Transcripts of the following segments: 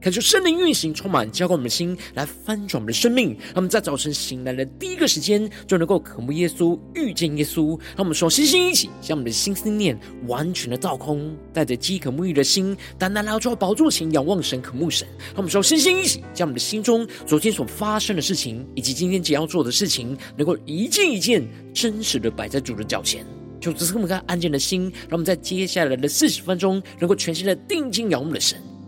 感受圣灵运行，充满浇灌我们的心，来翻转我们的生命。让我们在早晨醒来的第一个时间，就能够渴慕耶稣，遇见耶稣。让我们说，星星一起，将我们的心思念完全的造空，带着饥渴沐浴的心，单单来到宝座前，仰望神，渴慕神。让我们说，星星一起，将我们的心中昨天所发生的事情，以及今天即将要做的事情，能够一件一件真实的摆在主的脚前。就只是这么个安静的心，让我们在接下来的四十分钟，能够全心的定睛仰望的神。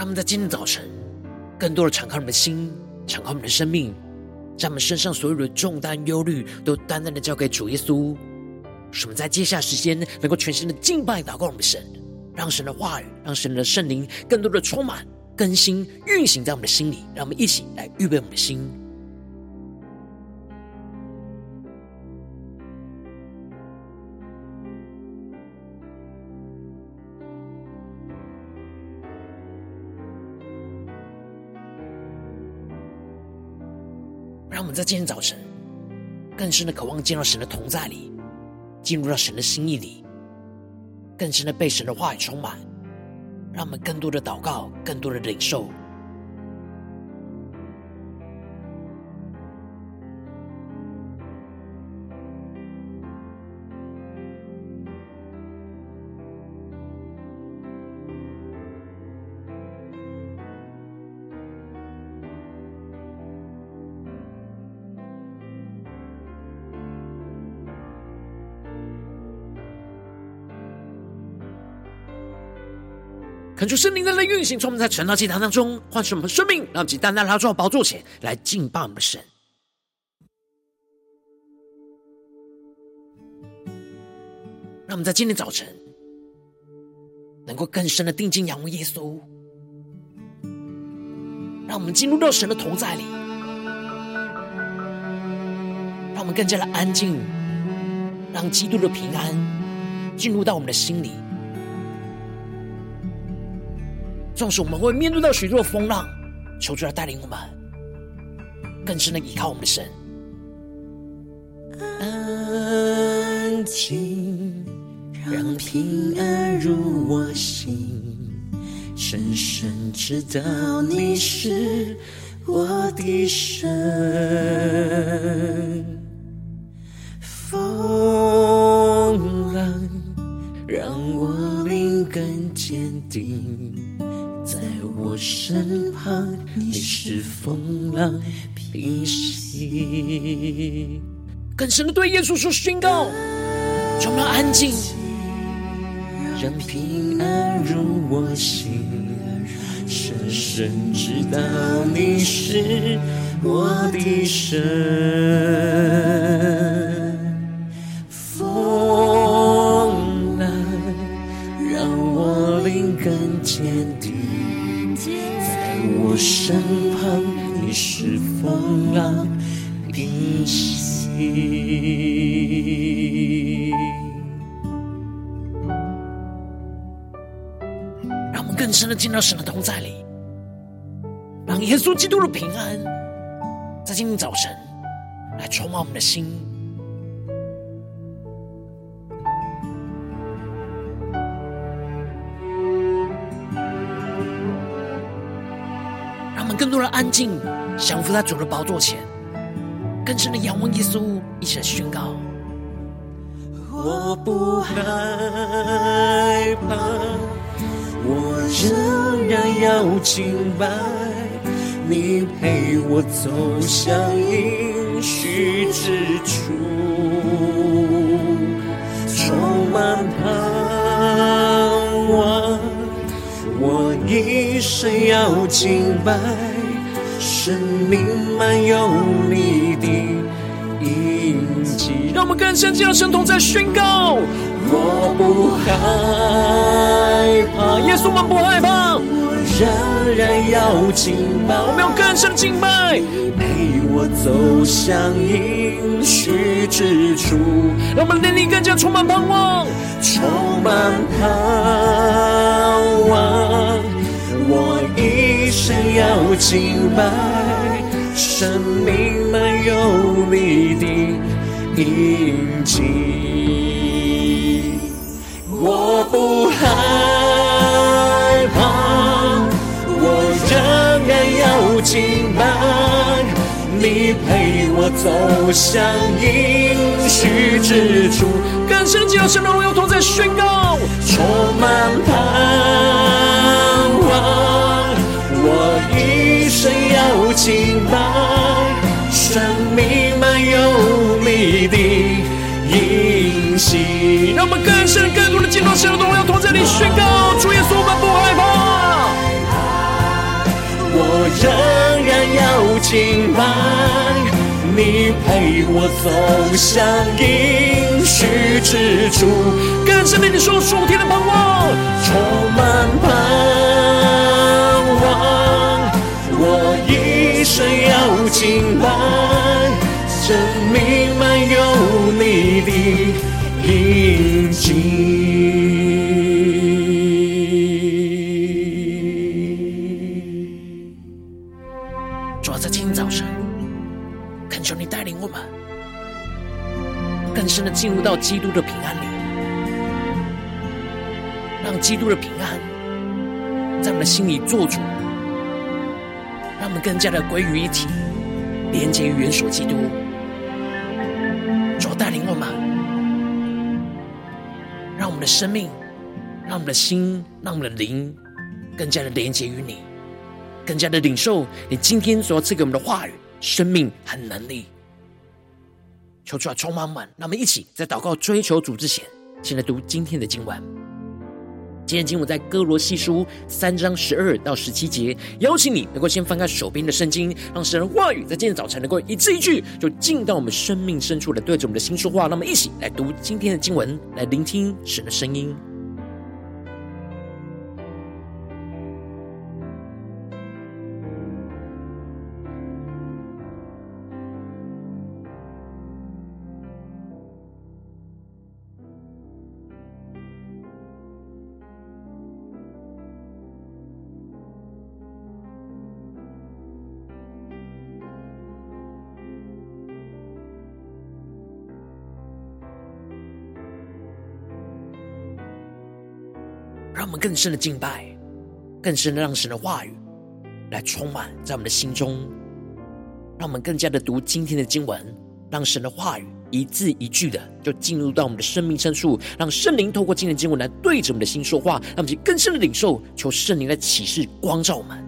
他们在今天早晨，更多的敞开我们的心，敞开我们的生命，将我们身上所有的重担、忧虑，都单单的交给主耶稣。使我们在接下来时间，能够全新的敬拜、祷告我们神，让神的话语，让神的圣灵，更多的充满、更新、运行在我们的心里。让我们一起来预备我们的心。在今天早晨更深的渴望见到神的同在里，进入到神的心意里，更深的被神的话语充满，让我们更多的祷告，更多的领受。恳求圣灵在那运行，从我们在晨祷祭坛当中唤醒我们的生命，让其单单来到宝座前来敬拜我们的神。让我们在今天早晨能够更深的定睛仰望耶稣，让我们进入到神的同在里，让我们更加的安静，让基督的平安进入到我们的心里。纵使我们会面对到许多的风浪，求主来带领我们，更深的依靠我们的神。安静，让平安入我心，深深知道你是我的神。风浪让我灵更坚定。我身旁，你是风浪平息。更深的对耶稣说宣告，充满安静，让平安入我心，深深知道你是我的神。风浪让我灵更坚定让我们更深的进到神的同在里，让耶稣基督的平安在今天早晨来充满我们的心。让我们更多人安静，降服在主的宝座前，更深的仰望耶稣，一起来宣告：我不害怕，我仍然要敬拜，你陪我走向应许之处，充满盼望。我一生要敬拜，生命满有你印记。让我们更深进入神同在宣告。我不害怕，耶稣，我们不害怕。我仍然要敬拜，我们要更深敬拜，陪我走向应许之处。让我们灵里更加充满盼望，充满盼望。我一生要敬拜，生命满有你的印记。我不害怕，我仍然要敬拜，你陪我走向应许之处。更深进入神的荣耀同在宣告，充满盼要敬拜，生命满有你的。应许，让我们更深、更多的敬拜神的荣耀，同在你宣告，主耶稣，我们不害怕。我仍然要敬拜，你陪我走向应许之处。更深的你说，属天的盼望，充满盼望，平静。主要在今天早晨，恳求你带领我们更深的进入到基督的平安里，让基督的平安在我们的心里做主，让我们更加的归于一体，连接于元首基督。生命，让我们的心，让我们的灵更加的连接于你，更加的领受你今天所要赐给我们的话语、生命和能力。求主啊，充满满，让我们一起在祷告追求主之前，先来读今天的经文。今天经文在哥罗西书三章十二到十七节，邀请你能够先翻开手边的圣经，让神的话语在今天早晨能够一字一句就进到我们生命深处来对着我们的心说话。那么一起来读今天的经文，来聆听神的声音。让我们更深的敬拜，更深的让神的话语来充满在我们的心中，让我们更加的读今天的经文，让神的话语一字一句的就进入到我们的生命深处，让圣灵透过今天的经文来对着我们的心说话，让我们去更深的领受，求圣灵来启示光照我们。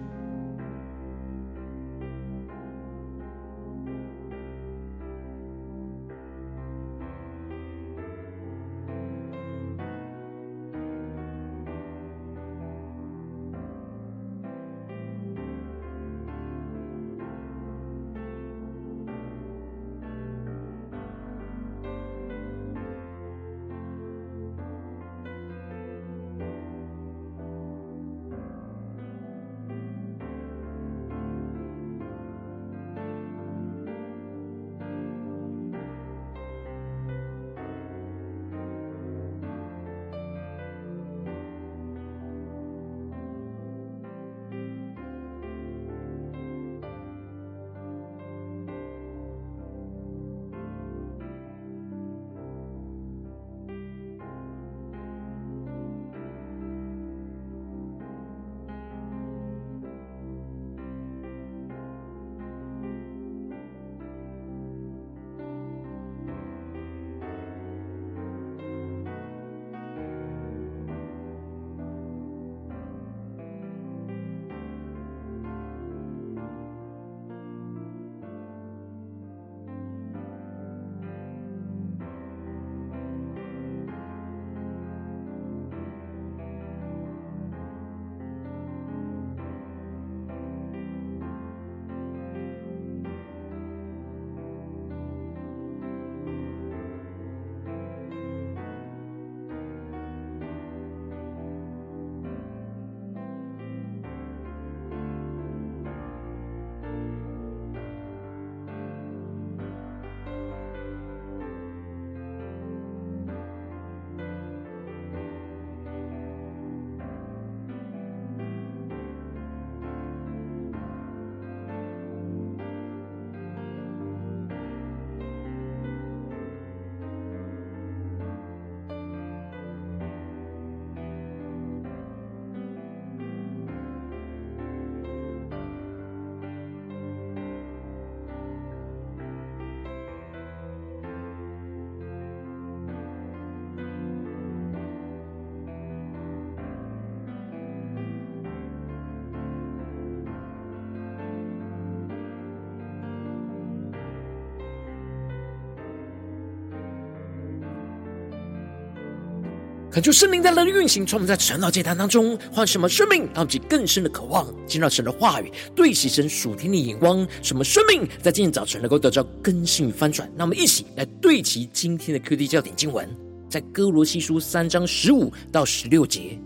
恳求圣灵在来的运行，从我们在晨祷祭坛当中换什么生命，让我们更深的渴望进入到神的话语，对齐神属天的眼光，什么生命在今天早晨能够得到更新与翻转。那我们一起来对齐今天的 QD 焦点经文，在哥罗西书三章十五到十六节，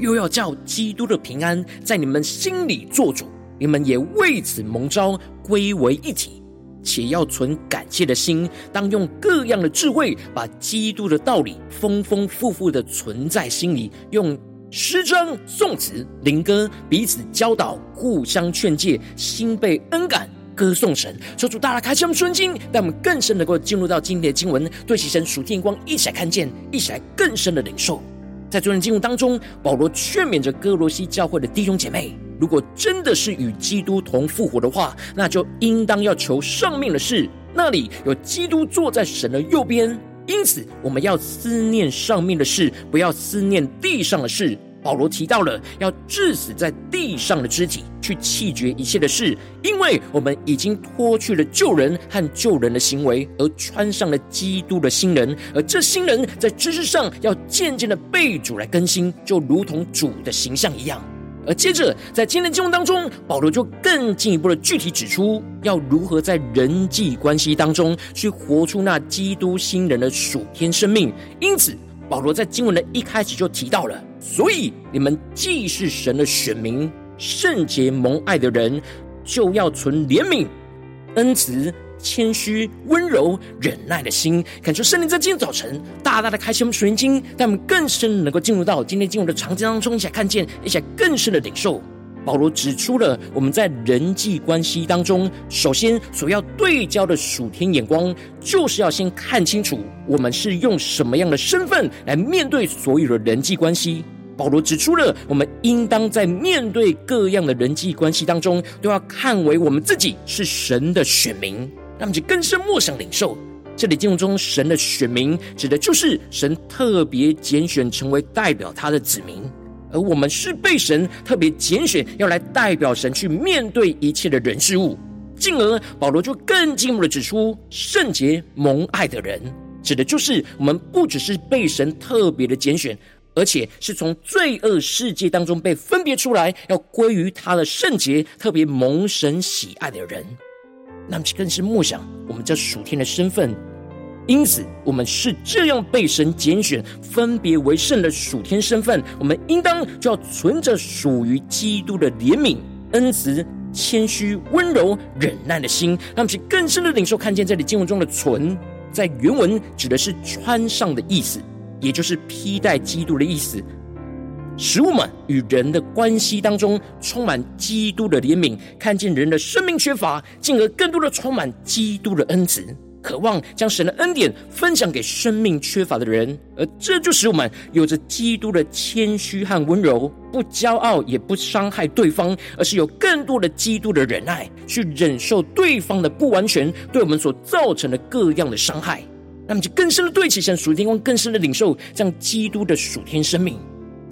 又要叫基督的平安在你们心里作主，你们也为此蒙召归为一体。且要存感谢的心，当用各样的智慧，把基督的道理丰丰富富的存在心里，用诗章、颂词、灵歌彼此教导，互相劝诫，心被恩感，歌颂神。求主大大开启我们顺经，让我们更深能够进入到今天的经文，对齐神属天光，一起来看见，一起来更深的领受。在昨天经文当中，保罗劝勉着歌罗西教会的弟兄姐妹。如果真的是与基督同复活的话，那就应当要求上面的事，那里有基督坐在神的右边。因此，我们要思念上面的事，不要思念地上的事。保罗提到了要致死在地上的肢体，去弃绝一切的事，因为我们已经脱去了旧人和旧人的行为，而穿上了基督的新人。而这新人在知识上要渐渐的被主来更新，就如同主的形象一样。而接着，在今天的经文当中，保罗就更进一步的具体指出，要如何在人际关系当中去活出那基督新人的属天生命。因此，保罗在经文的一开始就提到了：所以你们既是神的选民，圣洁蒙爱的人，就要存怜悯、恩慈。谦虚、温柔、忍耐的心，感受圣灵在今天早晨大大的开启我们属灵经，让我们更深能够进入到今天进入的场景当中，一起来看见，一起更深的领受。保罗指出了我们在人际关系当中，首先所要对焦的属天眼光，就是要先看清楚我们是用什么样的身份来面对所有的人际关系。保罗指出了，我们应当在面对各样的人际关系当中，都要看为我们自己是神的选民。让我们就更深默想领受，这里经文中神的选民，指的就是神特别拣选成为代表他的子民，而我们是被神特别拣选，要来代表神去面对一切的人事物。进而保罗就更进一步的指出，圣洁蒙爱的人，指的就是我们不只是被神特别的拣选，而且是从罪恶世界当中被分别出来，要归于他的圣洁，特别蒙神喜爱的人。那么更是默想我们这属天的身份，因此我们是这样被神拣选、分别为圣的属天身份。我们应当就要存着属于基督的怜悯、恩慈、谦虚、温柔、忍耐的心。让我们更深的领受，看见这里经文中的“存”在原文指的是穿上的意思，也就是披戴基督的意思。使我们与人的关系当中充满基督的怜悯，看见人的生命缺乏，进而更多的充满基督的恩慈，渴望将神的恩典分享给生命缺乏的人。而这就使我们有着基督的谦虚和温柔，不骄傲也不伤害对方，而是有更多的基督的忍耐，去忍受对方的不完全对我们所造成的各样的伤害。那么就更深的对齐神属天光，更深的领受这样基督的属天生命。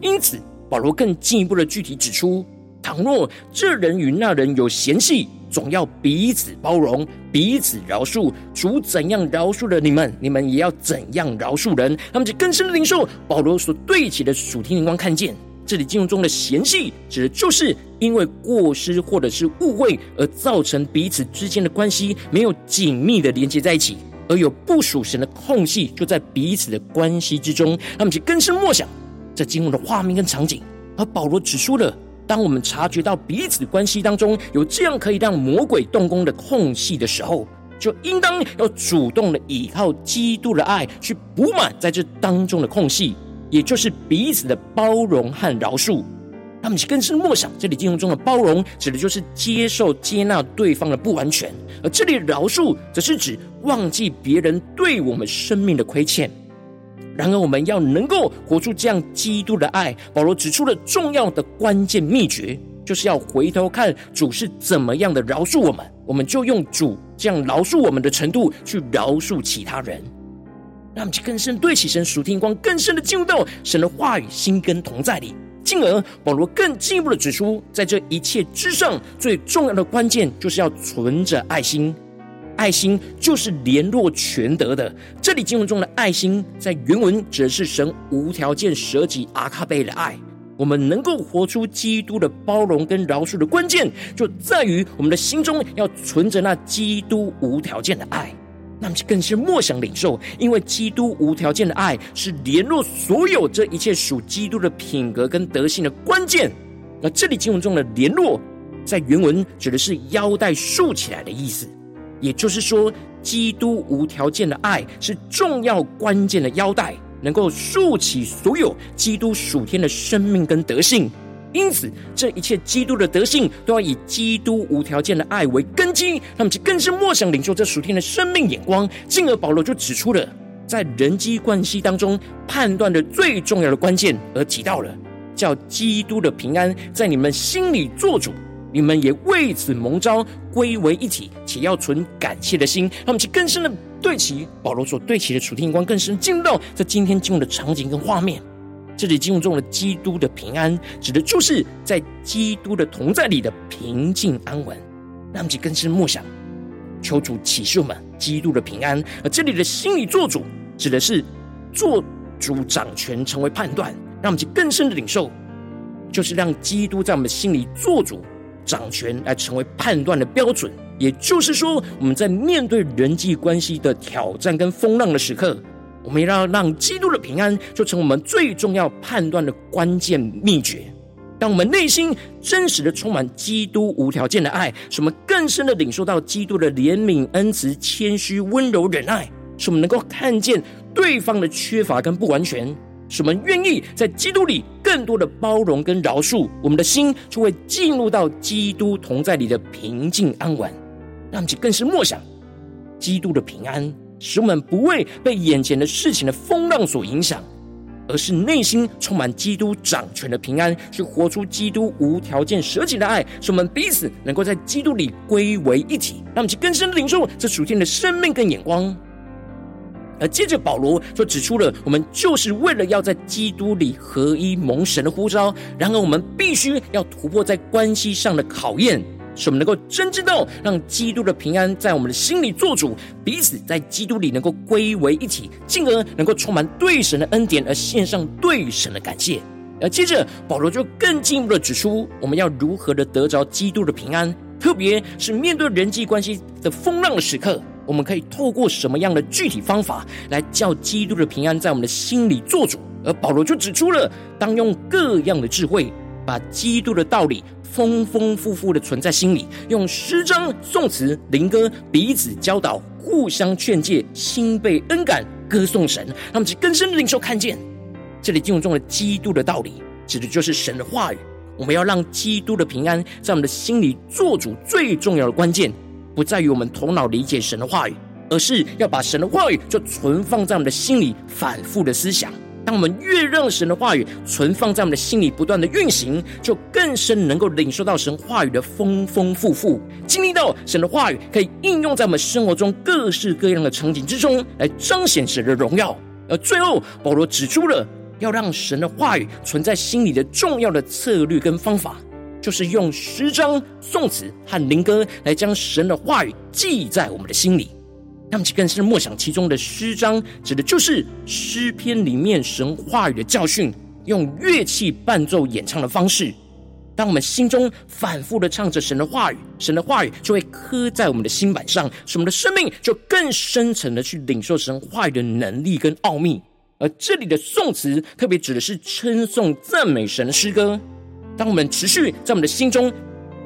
因此，保罗更进一步的具体指出：倘若这人与那人有嫌隙，总要彼此包容，彼此饶恕。主怎样饶恕了你们，你们也要怎样饶恕人。他们就更深的领受保罗所对起的属天灵光，看见这里经文中的嫌隙，指的就是因为过失或者是误会而造成彼此之间的关系没有紧密的连接在一起，而有不属神的空隙就在彼此的关系之中。他们就更深默想。这经文的画面跟场景，而保罗指出了，当我们察觉到彼此关系当中有这样可以让魔鬼动工的空隙的时候，就应当要主动的依靠基督的爱去补满在这当中的空隙，也就是彼此的包容和饶恕。他们，更是默想，这里经文中的包容，指的就是接受、接纳对方的不完全；而这里饶恕，则是指忘记别人对我们生命的亏欠。然而，我们要能够活出这样基督的爱，保罗指出了重要的关键秘诀，就是要回头看主是怎么样的饶恕我们，我们就用主这样饶恕我们的程度去饶恕其他人。让我们更深对起神属天光，更深的进入到神的话语心跟同在里。进而，保罗更进一步的指出，在这一切之上，最重要的关键就是要存着爱心。爱心就是联络全德的。这里经文中的爱心，在原文指的是神无条件舍己阿卡贝的爱。我们能够活出基督的包容跟饶恕的关键，就在于我们的心中要存着那基督无条件的爱。那么更是莫想领受，因为基督无条件的爱是联络所有这一切属基督的品格跟德性的关键。那这里经文中的联络，在原文指的是腰带竖起来的意思，也就是说，基督无条件的爱是重要关键的腰带，能够竖起所有基督属天的生命跟德性。因此，这一切基督的德性都要以基督无条件的爱为根基。那么，就更是默想领受这属天的生命眼光。进而，保罗就指出了在人际关系当中判断的最重要的关键，而提到了叫基督的平安在你们心里做主。你们也为此蒙召归为一体，且要存感谢的心。那么，就更深的对齐保罗所对齐的属天光，更深进入到在今天进入的场景跟画面。这里进入中的基督的平安，指的就是在基督的同在里的平静安稳。让我们更深默想，求主启示我们基督的平安。而这里的心里做主，指的是做主掌权，成为判断。让我们去更深的领受，就是让基督在我们心里做主掌权，来成为判断的标准。也就是说，我们在面对人际关系的挑战跟风浪的时刻。我们要让基督的平安就成我们最重要判断的关键秘诀。当我们内心真实的充满基督无条件的爱，使我们更深的领受到基督的怜悯、恩慈、谦虚、温柔、忍耐，使我们能够看见对方的缺乏跟不完全，使我们愿意在基督里更多的包容跟饶恕，我们的心就会进入到基督同在里的平静安稳。让我们更是默想基督的平安。使我们不会被眼前的事情的风浪所影响，而是内心充满基督掌权的平安，去活出基督无条件舍己的爱，使我们彼此能够在基督里归为一体，让我们更深的领受这属天的生命跟眼光。而接着保罗就指出了，我们就是为了要在基督里合一蒙神的呼召，然而我们必须要突破在关系上的考验。使我们能够真知道，让基督的平安在我们的心里做主，彼此在基督里能够归为一体，进而能够充满对神的恩典，而献上对神的感谢。而接着保罗就更进一步的指出，我们要如何的得着基督的平安，特别是面对人际关系的风浪的时刻，我们可以透过什么样的具体方法来叫基督的平安在我们的心里做主。而保罗就指出了，当用各样的智慧，把基督的道理。丰丰富富的存在心里，用诗章、颂词、灵歌彼此教导，互相劝诫，心被恩感，歌颂神。他们只更深的领受看见，这里经文中的基督的道理，指的就是神的话语。我们要让基督的平安在我们的心里做主，最重要的关键，不在于我们头脑理解神的话语，而是要把神的话语就存放在我们的心里，反复的思想。当我们越让神的话语存放在我们的心里，不断的运行，就更深能够领受到神话语的丰丰富富，经历到神的话语可以应用在我们生活中各式各样的场景之中，来彰显神的荣耀。而最后，保罗指出了要让神的话语存在心里的重要的策略跟方法，就是用诗章、颂词和灵歌来将神的话语记在我们的心里。那么，更是默想其中的诗章，指的就是诗篇里面神话语的教训，用乐器伴奏演唱的方式。当我们心中反复的唱着神的话语，神的话语就会刻在我们的心板上，使我们的生命就更深层的去领受神话语的能力跟奥秘。而这里的颂词，特别指的是称颂赞美神的诗歌。当我们持续在我们的心中。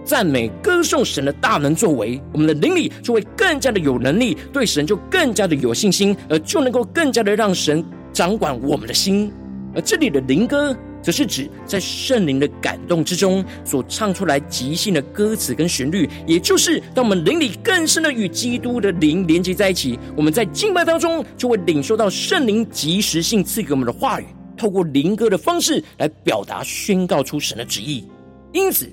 赞美、歌颂神的大能作为，我们的灵里就会更加的有能力，对神就更加的有信心，而就能够更加的让神掌管我们的心。而这里的灵歌，则是指在圣灵的感动之中所唱出来即兴的歌词跟旋律，也就是当我们灵里更深的与基督的灵连接在一起，我们在敬拜当中就会领受到圣灵即时性赐给我们的话语，透过灵歌的方式来表达宣告出神的旨意。因此。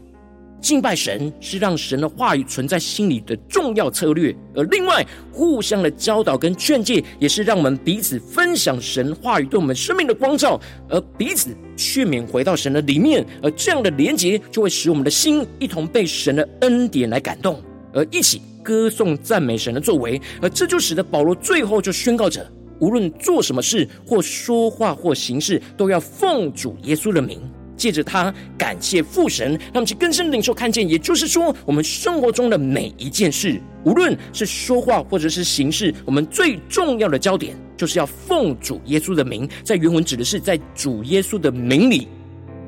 敬拜神是让神的话语存在心里的重要策略，而另外互相的教导跟劝诫，也是让我们彼此分享神话语对我们生命的光照，而彼此劝勉回到神的里面，而这样的连结就会使我们的心一同被神的恩典来感动，而一起歌颂赞美神的作为，而这就使得保罗最后就宣告着：无论做什么事，或说话，或行事，都要奉主耶稣的名。借着他感谢父神，让我们去更深领受看见。也就是说，我们生活中的每一件事，无论是说话或者是行事，我们最重要的焦点就是要奉主耶稣的名。在原文指的是在主耶稣的名里，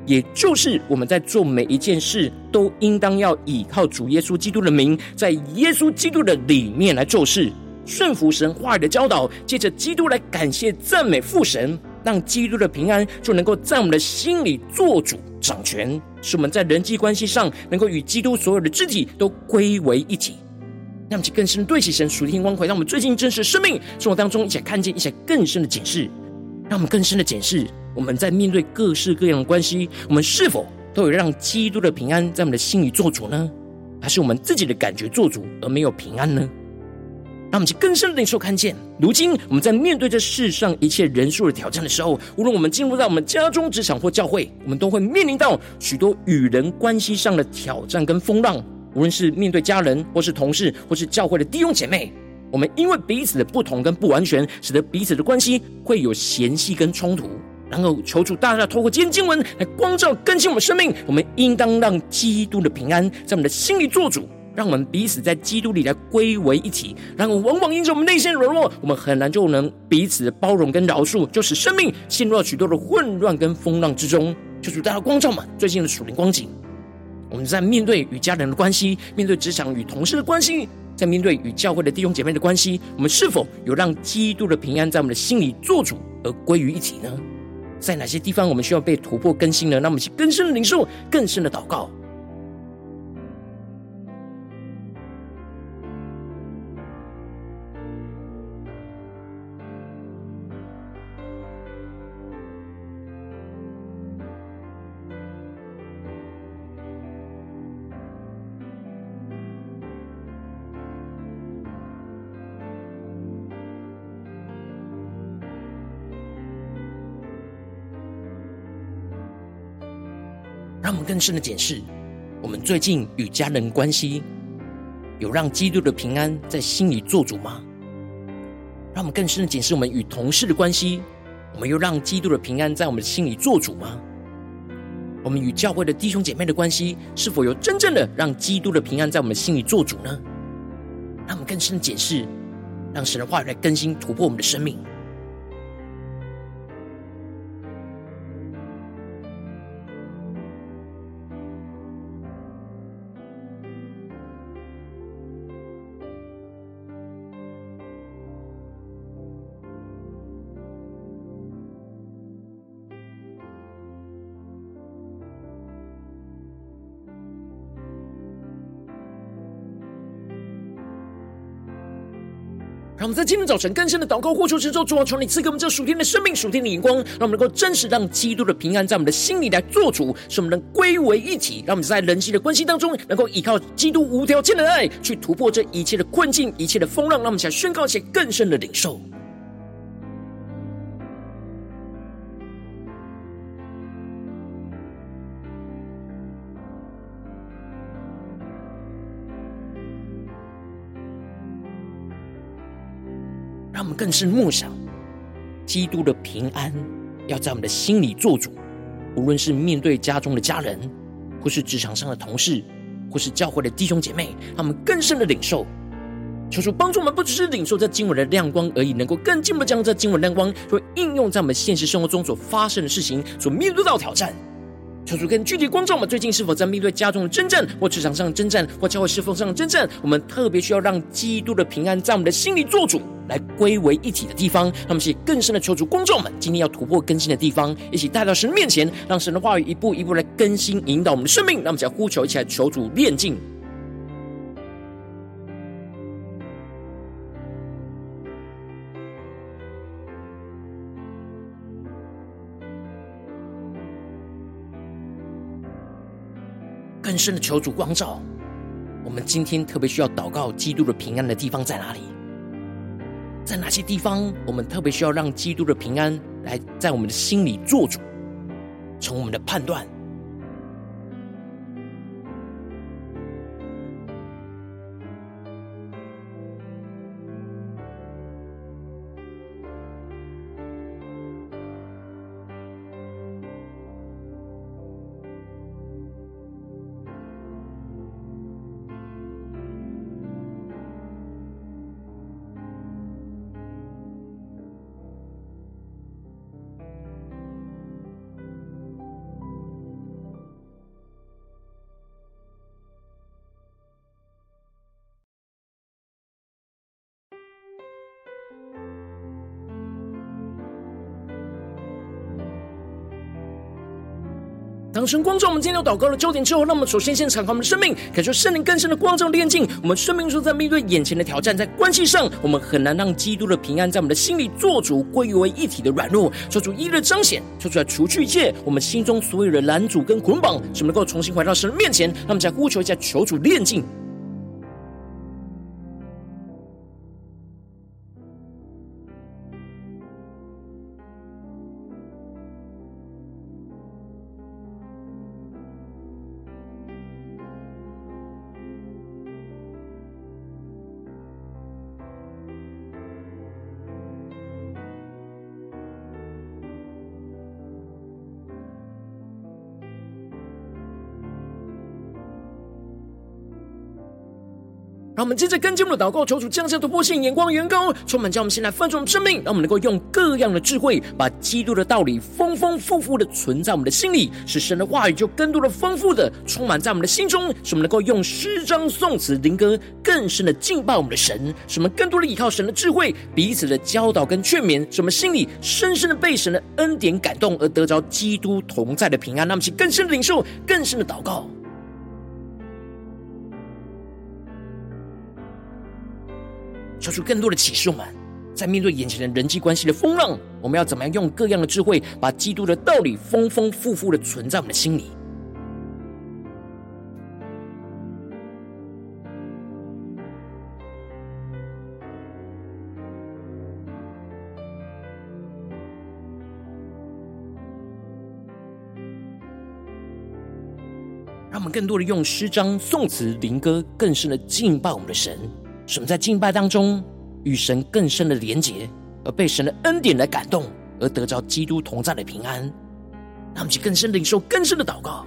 也就是我们在做每一件事，都应当要依靠主耶稣基督的名，在耶稣基督的里面来做事，顺服神话语的教导，借着基督来感谢赞美父神。让基督的平安就能够在我们的心里做主掌权，使我们在人际关系上能够与基督所有的肢体都归为一体。让我们去更深对齐神属天光辉，让我们最近真实的生命生活当中一起看见，一些更深的检视，让我们更深的检视我们在面对各式各样的关系，我们是否都有让基督的平安在我们的心里做主呢？还是我们自己的感觉做主而没有平安呢？让我们去更深的领受看见，如今我们在面对这世上一切人数的挑战的时候，无论我们进入到我们家中、职场或教会，我们都会面临到许多与人关系上的挑战跟风浪。无论是面对家人，或是同事，或是教会的弟兄姐妹，我们因为彼此的不同跟不完全，使得彼此的关系会有嫌隙跟冲突。然后求主大大透过今天经文来光照更新我们生命，我们应当让基督的平安在我们的心里做主。让我们彼此在基督里来归为一体，然后往往因着我们内心软弱，我们很难就能彼此包容跟饶恕，就使生命陷入了许多的混乱跟风浪之中。求主大家光照们最近的属灵光景，我们在面对与家人的关系，面对职场与同事的关系，在面对与教会的弟兄姐妹的关系，我们是否有让基督的平安在我们的心里做主而归于一体呢？在哪些地方我们需要被突破更新呢？那么，去更深的领受，更深的祷告。让我们更深的检视，我们最近与家人关系有让基督的平安在心里做主吗？让我们更深的检视我们与同事的关系，我们又让基督的平安在我们的心里做主吗？我们与教会的弟兄姐妹的关系，是否有真正的让基督的平安在我们的心里做主呢？让我们更深的检视，让神的话语来更新突破我们的生命。在今天早晨更深的祷告，呼求之中，主啊，求你赐给我们这属天的生命、属天的眼光，让我们能够真实让基督的平安在我们的心里来做主，使我们能归为一体。让我们在人际的关系当中，能够依靠基督无条件的爱，去突破这一切的困境、一切的风浪。让我们起来宣告一些更深的领受。让我们更是默想，基督的平安要在我们的心里做主。无论是面对家中的家人，或是职场上的同事，或是教会的弟兄姐妹，他们更深的领受。求主帮助我们，不只是领受这经文的亮光而已，能够更进一步将这经文亮光，所应用在我们现实生活中所发生的事情，所面对到的挑战。求主更具体光照我们，最近是否在面对家中的征战，或职场上的征战，或教会侍奉上的征战？我们特别需要让基督的平安在我们的心里做主。来归为一体的地方，那么是更深的求主光照们，今天要突破更新的地方，一起带到神面前，让神的话语一步一步来更新引导我们的生命。那么，想呼求，一起来求主炼净，更深的求主光照。我们今天特别需要祷告基督的平安的地方在哪里？在哪些地方，我们特别需要让基督的平安来在我们的心里做主，从我们的判断，当神光照我们今天有祷告的焦点之后，让我们首先先敞开我们的生命，感受圣灵更深的光照炼净。我们生命中在面对眼前的挑战，在关系上，我们很难让基督的平安在我们的心里做主归于为一体的软弱，做主一日彰显，做出来除去一切我们心中所有的拦阻跟捆绑，使我们能够重新回到神的面前。让我们再呼求一下，求主炼净。让我们接着跟进我们的祷告，求主降下突破性眼光，远高充满，将我们先来翻转我们生命，让我们能够用各样的智慧，把基督的道理丰丰富富的存在我们的心里，使神的话语就更多的丰富的充满在我们的心中，使我们能够用诗章、颂词、灵歌更深的敬拜我们的神，使我们更多的依靠神的智慧，彼此的教导跟劝勉，使我们心里深深的被神的恩典感动，而得着基督同在的平安。那么，请更深的领受，更深的祷告。求出更多的启示，我们在面对眼前的人际关系的风浪，我们要怎么样用各样的智慧，把基督的道理丰丰富富的存在我们的心里？让我们更多的用诗章、颂词、灵歌，更深的敬拜我们的神。使我们在敬拜当中与神更深的连结，而被神的恩典来感动，而得着基督同在的平安。让我们去更深的领受更深的祷告。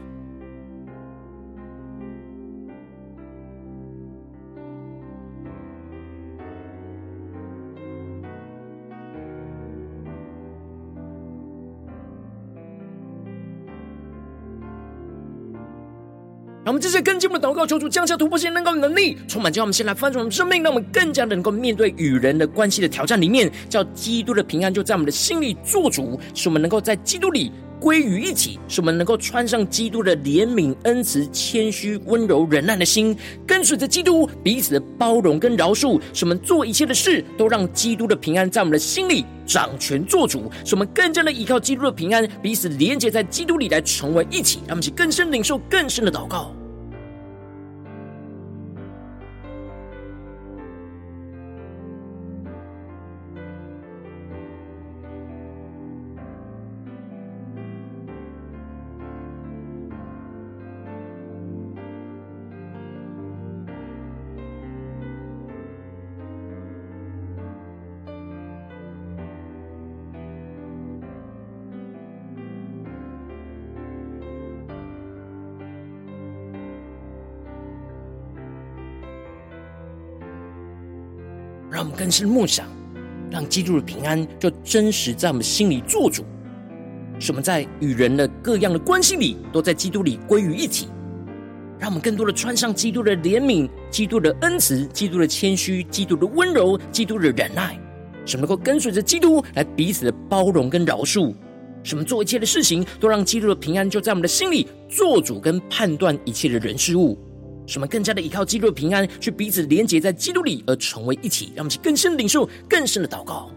我们这些跟进我们的祷告，求主降下突破性能够能力，充满，叫我们先来翻转我们生命，让我们更加的能够面对与人的关系的挑战里面，叫基督的平安就在我们的心里做主，使我们能够在基督里归于一体，使我们能够穿上基督的怜悯、恩慈、谦虚、温柔、忍耐的心，跟随着基督彼此的包容跟饶恕，使我们做一切的事都让基督的平安在我们的心里掌权做主，使我们更加的依靠基督的平安，彼此连接在基督里来成为一体，让我们去更深领受更深的祷告。是梦想，让基督的平安就真实在我们心里做主，使我们在与人的各样的关系里，都在基督里归于一体。让我们更多的穿上基督的怜悯、基督的恩慈、基督的谦虚、基督的温柔、基督的忍耐，使我们能够跟随着基督来彼此的包容跟饶恕，什么做一切的事情都让基督的平安就在我们的心里做主，跟判断一切的人事物。使我们更加的依靠基督的平安，去彼此连接在基督里，而成为一体。让我们去更深的领受，更深的祷告。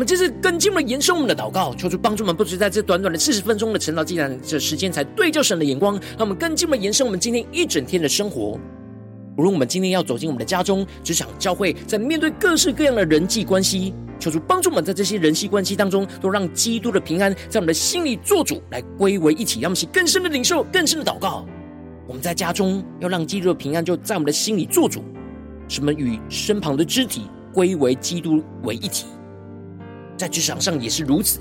我们这次跟进一步延伸我们的祷告，求主帮助我们，不只在这短短的四十分钟的晨祷祭坛这时间，才对焦神的眼光。让我们跟进一步延伸我们今天一整天的生活。无论我们今天要走进我们的家中、职场、教会，在面对各式各样的人际关系，求主帮助我们在这些人际关系当中，都让基督的平安在我们的心里做主，来归为一体。让我们去更深的领受、更深的祷告。我们在家中要让基督的平安就在我们的心里做主，什么与身旁的肢体归为基督为一体。在职场上也是如此，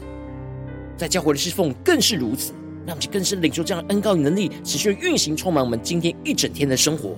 在教会的侍奉更是如此。让我们去更深领受这样的恩膏与能力，持续运行，充满我们今天一整天的生活。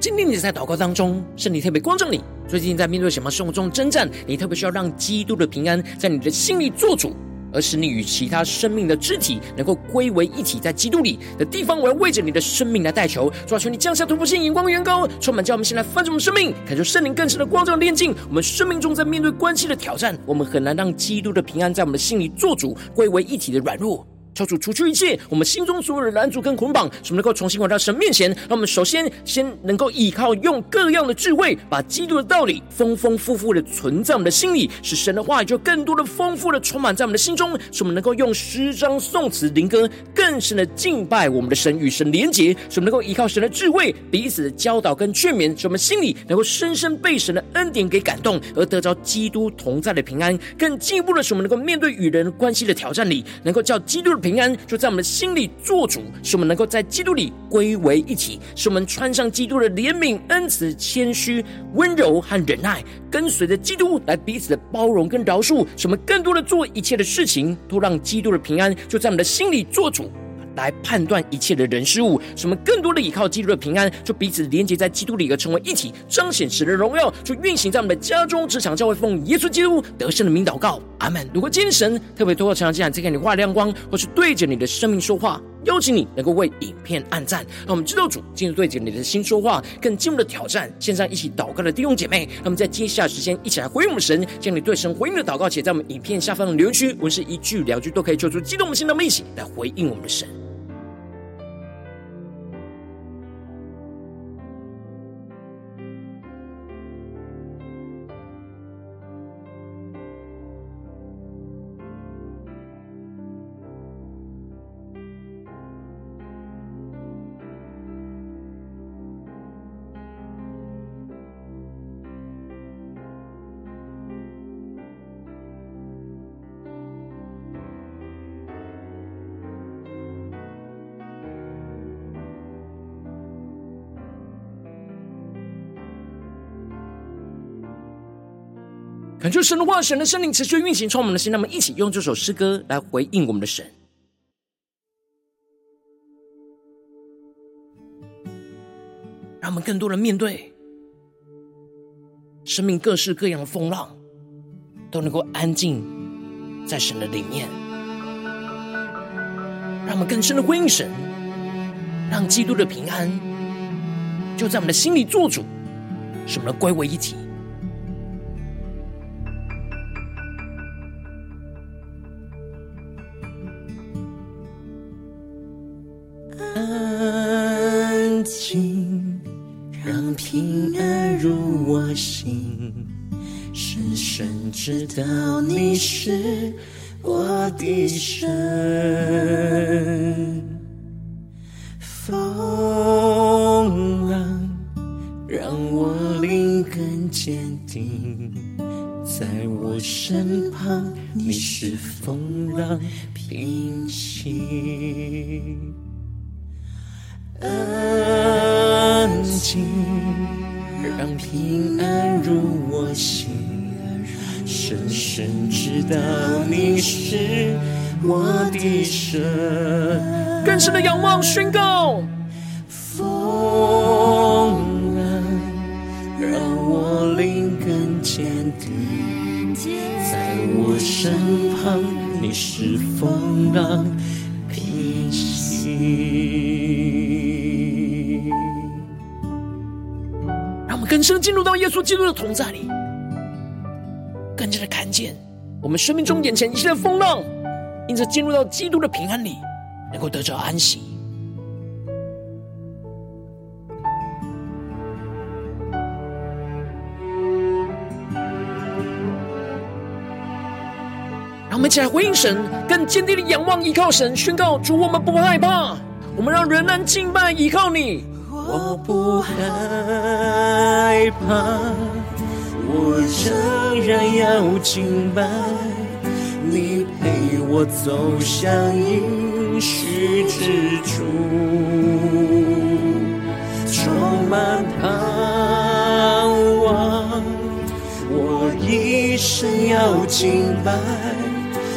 今天你在祷告当中，圣灵特别光照你，最近在面对什么生活中征战，你特别需要让基督的平安在你的心里做主，而使你与其他生命的肢体能够归为一体，在基督里的地方，我要为着你的生命来代求，主啊，求你降下突破性眼光的远高，充满叫我们先来翻转我们生命，感受圣灵更深的光照炼净我们生命中在面对关系的挑战，我们很难让基督的平安在我们的心里做主，归为一体的软弱。求主除去一切我们心中所有的拦阻跟捆绑，使我们能够重新回到神面前。让我们首先先能够依靠用各样的智慧，把基督的道理丰丰富富的存在我们的心里，使神的话语就更多的丰富的充满在我们的心中。使我们能够用诗章、颂词、灵歌更深的敬拜我们的神，与神连结。使我们能够依靠神的智慧，彼此的教导跟劝勉，使我们心里能够深深被神的恩典给感动，而得着基督同在的平安。更进一步的使我们能够面对与人关系的挑战里，能够叫基督平安就在我们的心里做主，使我们能够在基督里归为一体，使我们穿上基督的怜悯、恩慈、谦虚、温柔和忍耐，跟随着基督来彼此的包容跟饶恕，使我们更多的做一切的事情，都让基督的平安就在我们的心里做主。来判断一切的人事物，使我们更多的依靠基督的平安，就彼此连接在基督里，而成为一体，彰显神的荣耀，就运行在我们的家中、职场、教会，奉耶稣基督得胜的名祷告，阿门。如果今天神特别透过成长记，再给你画亮光，或是对着你的生命说话，邀请你能够为影片按赞，让我们知道主进入对着你的心说话，更进一步的挑战。线上一起祷告的弟兄姐妹，那么在接下来时间一起来回应我们神，将你对神回应的祷告，写在我们影片下方的留言区，无论是一句两句都可以，求出激动我们心，让我们一起来回应我们的神。感谢神的话，神的圣灵持续运行，充满我们的心。让我们一起用这首诗歌来回应我们的神，让我们更多的面对生命各式各样的风浪，都能够安静在神的里面。让我们更深的回应神，让基督的平安就在我们的心里做主，使我们归为一体。平安入我心，深深知道你是我的神，风浪让我灵更坚定，在我身旁你是风浪平息，静让平安入我心。深深知道你是我的神，更深的仰望宣告。风浪让我灵更坚定，在我身旁，你是风浪平息。深进入到耶稣基督的同在里，更加的看见我们生命中眼前一切的风浪，因着进入到基督的平安里，能够得着安息。让我们一起来回应神，更坚定的仰望依靠神，宣告主，我们不害怕，我们让仍然敬拜依靠你。我不害怕，我仍然要敬拜，你陪我走向应许之处，充满盼望，我一生要敬拜。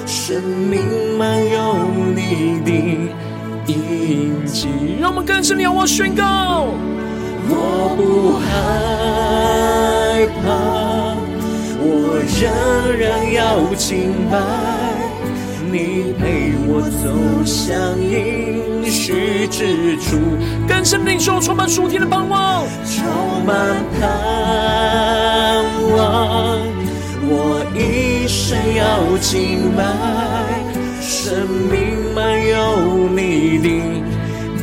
生命满有你的印记，让我们更深的仰望宣告。我不害怕，我仍然要敬拜，你陪我走向应许之处。更深的领受，充满属天的盼望，充满盼望。我一生要敬拜，生命满有你的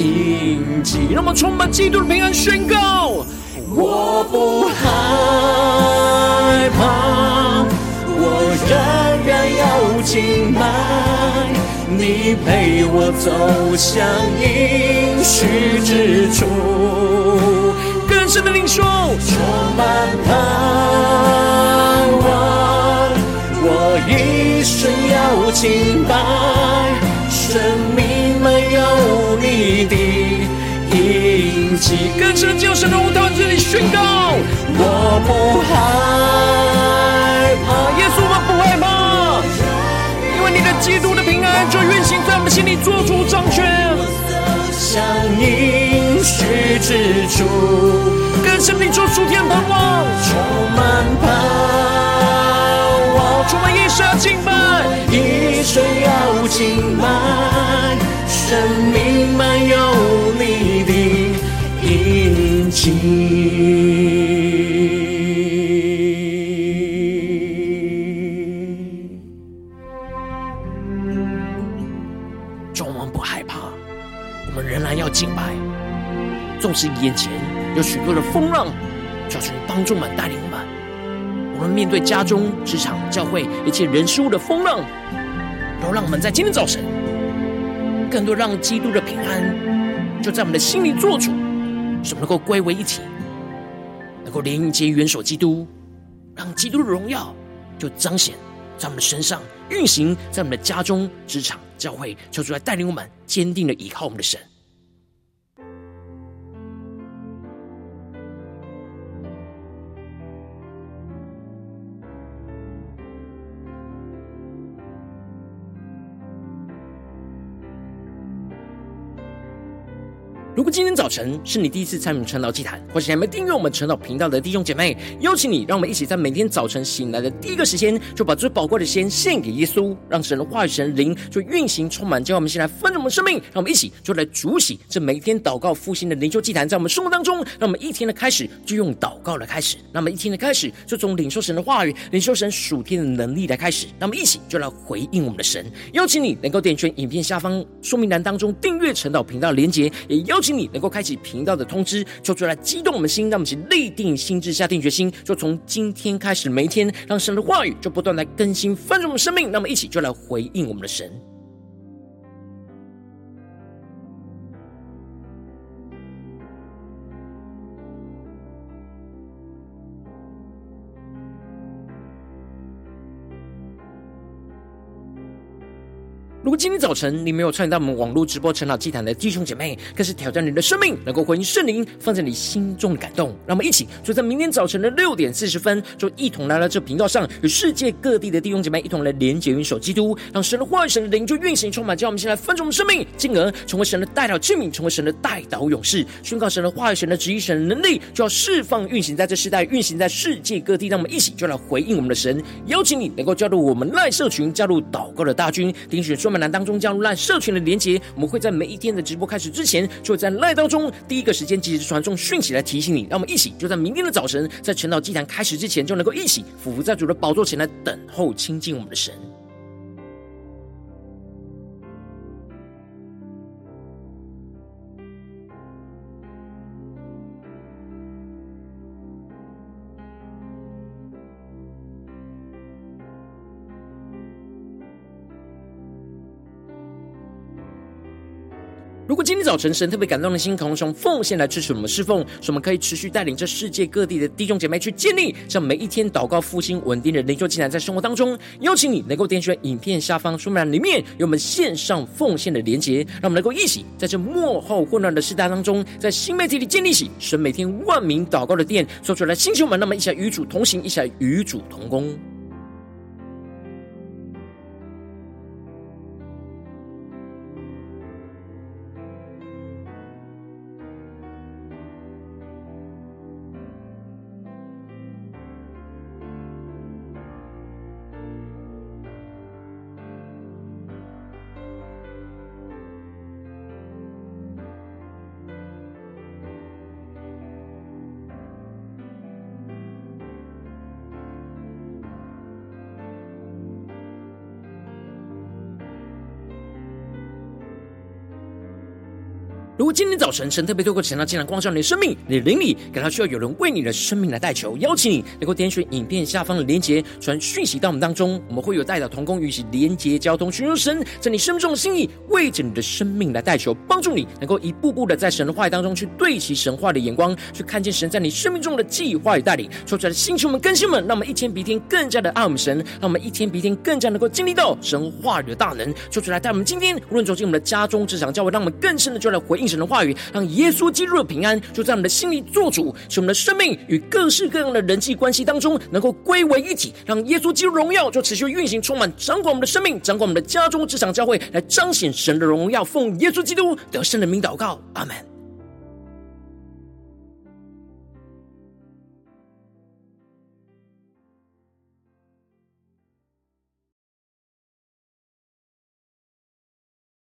印记。让我们充满基督的平安宣告：我不害怕，我仍然要敬拜，你陪我走向应许之处。更深的领受，充满盼要敬拜，生命满有你的印记。更深的就是让我到这里宣告：我不害怕，耶稣，我们不害怕，因为你的基督的平安就运行在我们心里，做主掌权。向应许之处，更深的做属天盼望，充满盼。充满一生要敬拜，生要敬拜，生命满有你的印记。主，我们不害怕，我们仍然要敬拜。纵使眼前有许多的风浪，求主帮助们，带领我们。我们面对家中、职场、教会一切人事物的风浪，让我们在今天早晨，更多让基督的平安就在我们的心里做主，使我们能够归为一体，能够连接元首基督，让基督的荣耀就彰显在我们的身上，运行在我们的家中、职场、教会，求主来带领我们坚定的依靠我们的神。如果今天早晨是你第一次参与晨祷祭坛，或是还没订阅我们晨祷频道的弟兄姐妹，邀请你，让我们一起在每天早晨醒来的第一个时间，就把最宝贵的先献给耶稣，让神的话语、神灵就运行充满，叫我们先来分盛我们生命，让我们一起就来主洗这每天祷告复兴的灵修祭坛，在我们生活当中，让我们一天的开始就用祷告来开始，那么一天的开始就从领受神的话语、领受神属天的能力来开始，那么一起就来回应我们的神。邀请你能够点选影片下方说明栏当中订阅晨祷频道连结，也邀请。你能够开启频道的通知，求出来激动我们心，让我们一起立定心智，下定决心，就从今天开始，每一天，让神的话语就不断来更新翻转我们生命，那么一起就来回应我们的神。如果今天早晨你没有参与到我们网络直播晨祷祭坛的弟兄姐妹，更是挑战你的生命，能够回应圣灵放在你心中的感动。让我们一起就在明天早晨的六点四十分，就一同来到这频道上，与世界各地的弟兄姐妹一同来连结、元首基督，让神的话语、神的灵就运行充满。叫我们先来分盛我们生命，进而成为神的代祷器皿，成为神的代祷勇士，宣告神的话语、神的旨意、神的能力，就要释放、运行在这世代，运行在世界各地。让我们一起就来回应我们的神，邀请你能够加入我们赖社群，加入祷告的大军，钉选说难当中加入赖社群的连结，我们会在每一天的直播开始之前，就会在赖当中第一个时间及时传送讯息来提醒你。让我们一起就在明天的早晨，在晨祷祭坛开始之前，就能够一起俯伏在主的宝座前来等候亲近我们的神。果今天早晨神特别感动的心，渴望从奉献来支持我们侍奉，使我们可以持续带领这世界各地的弟兄姐妹去建立，让每一天祷告复兴稳定的灵修进来，在生活当中，邀请你能够点选影片下方说明栏里面有我们线上奉献的连结，让我们能够一起在这幕后混乱的时代当中，在新媒体里建立起神每天万名祷告的殿，说出来星球们，那么一起来与主同行，一起来与主同工。今天早晨神特别透过晨祷进来光照你的生命，你的灵里感到需要有人为你的生命来代求，邀请你能够点选影片下方的连结，传讯息到我们当中，我们会有代表同工与其连结交通，寻求神在你生命中的心意，为着你的生命来代求，帮助你能够一步步的在神的话语当中去对齐神话的眼光，去看见神在你生命中的计划与带领。说出来的星球们、更新们，让我们一天比一天更加的爱我们神，让我们一天比一天更加能够经历到神话语的大能。说出来，带我们今天无论走进我们的家中、职场、教会，让我们更深的就来回应神。的话语，让耶稣基督的平安就在我们的心里做主，使我们的生命与各式各样的人际关系当中能够归为一体，让耶稣基督荣耀就持续运行，充满掌管我们的生命，掌管我们的家中、职场、教会，来彰显神的荣耀。奉耶稣基督得胜的名祷告，阿门。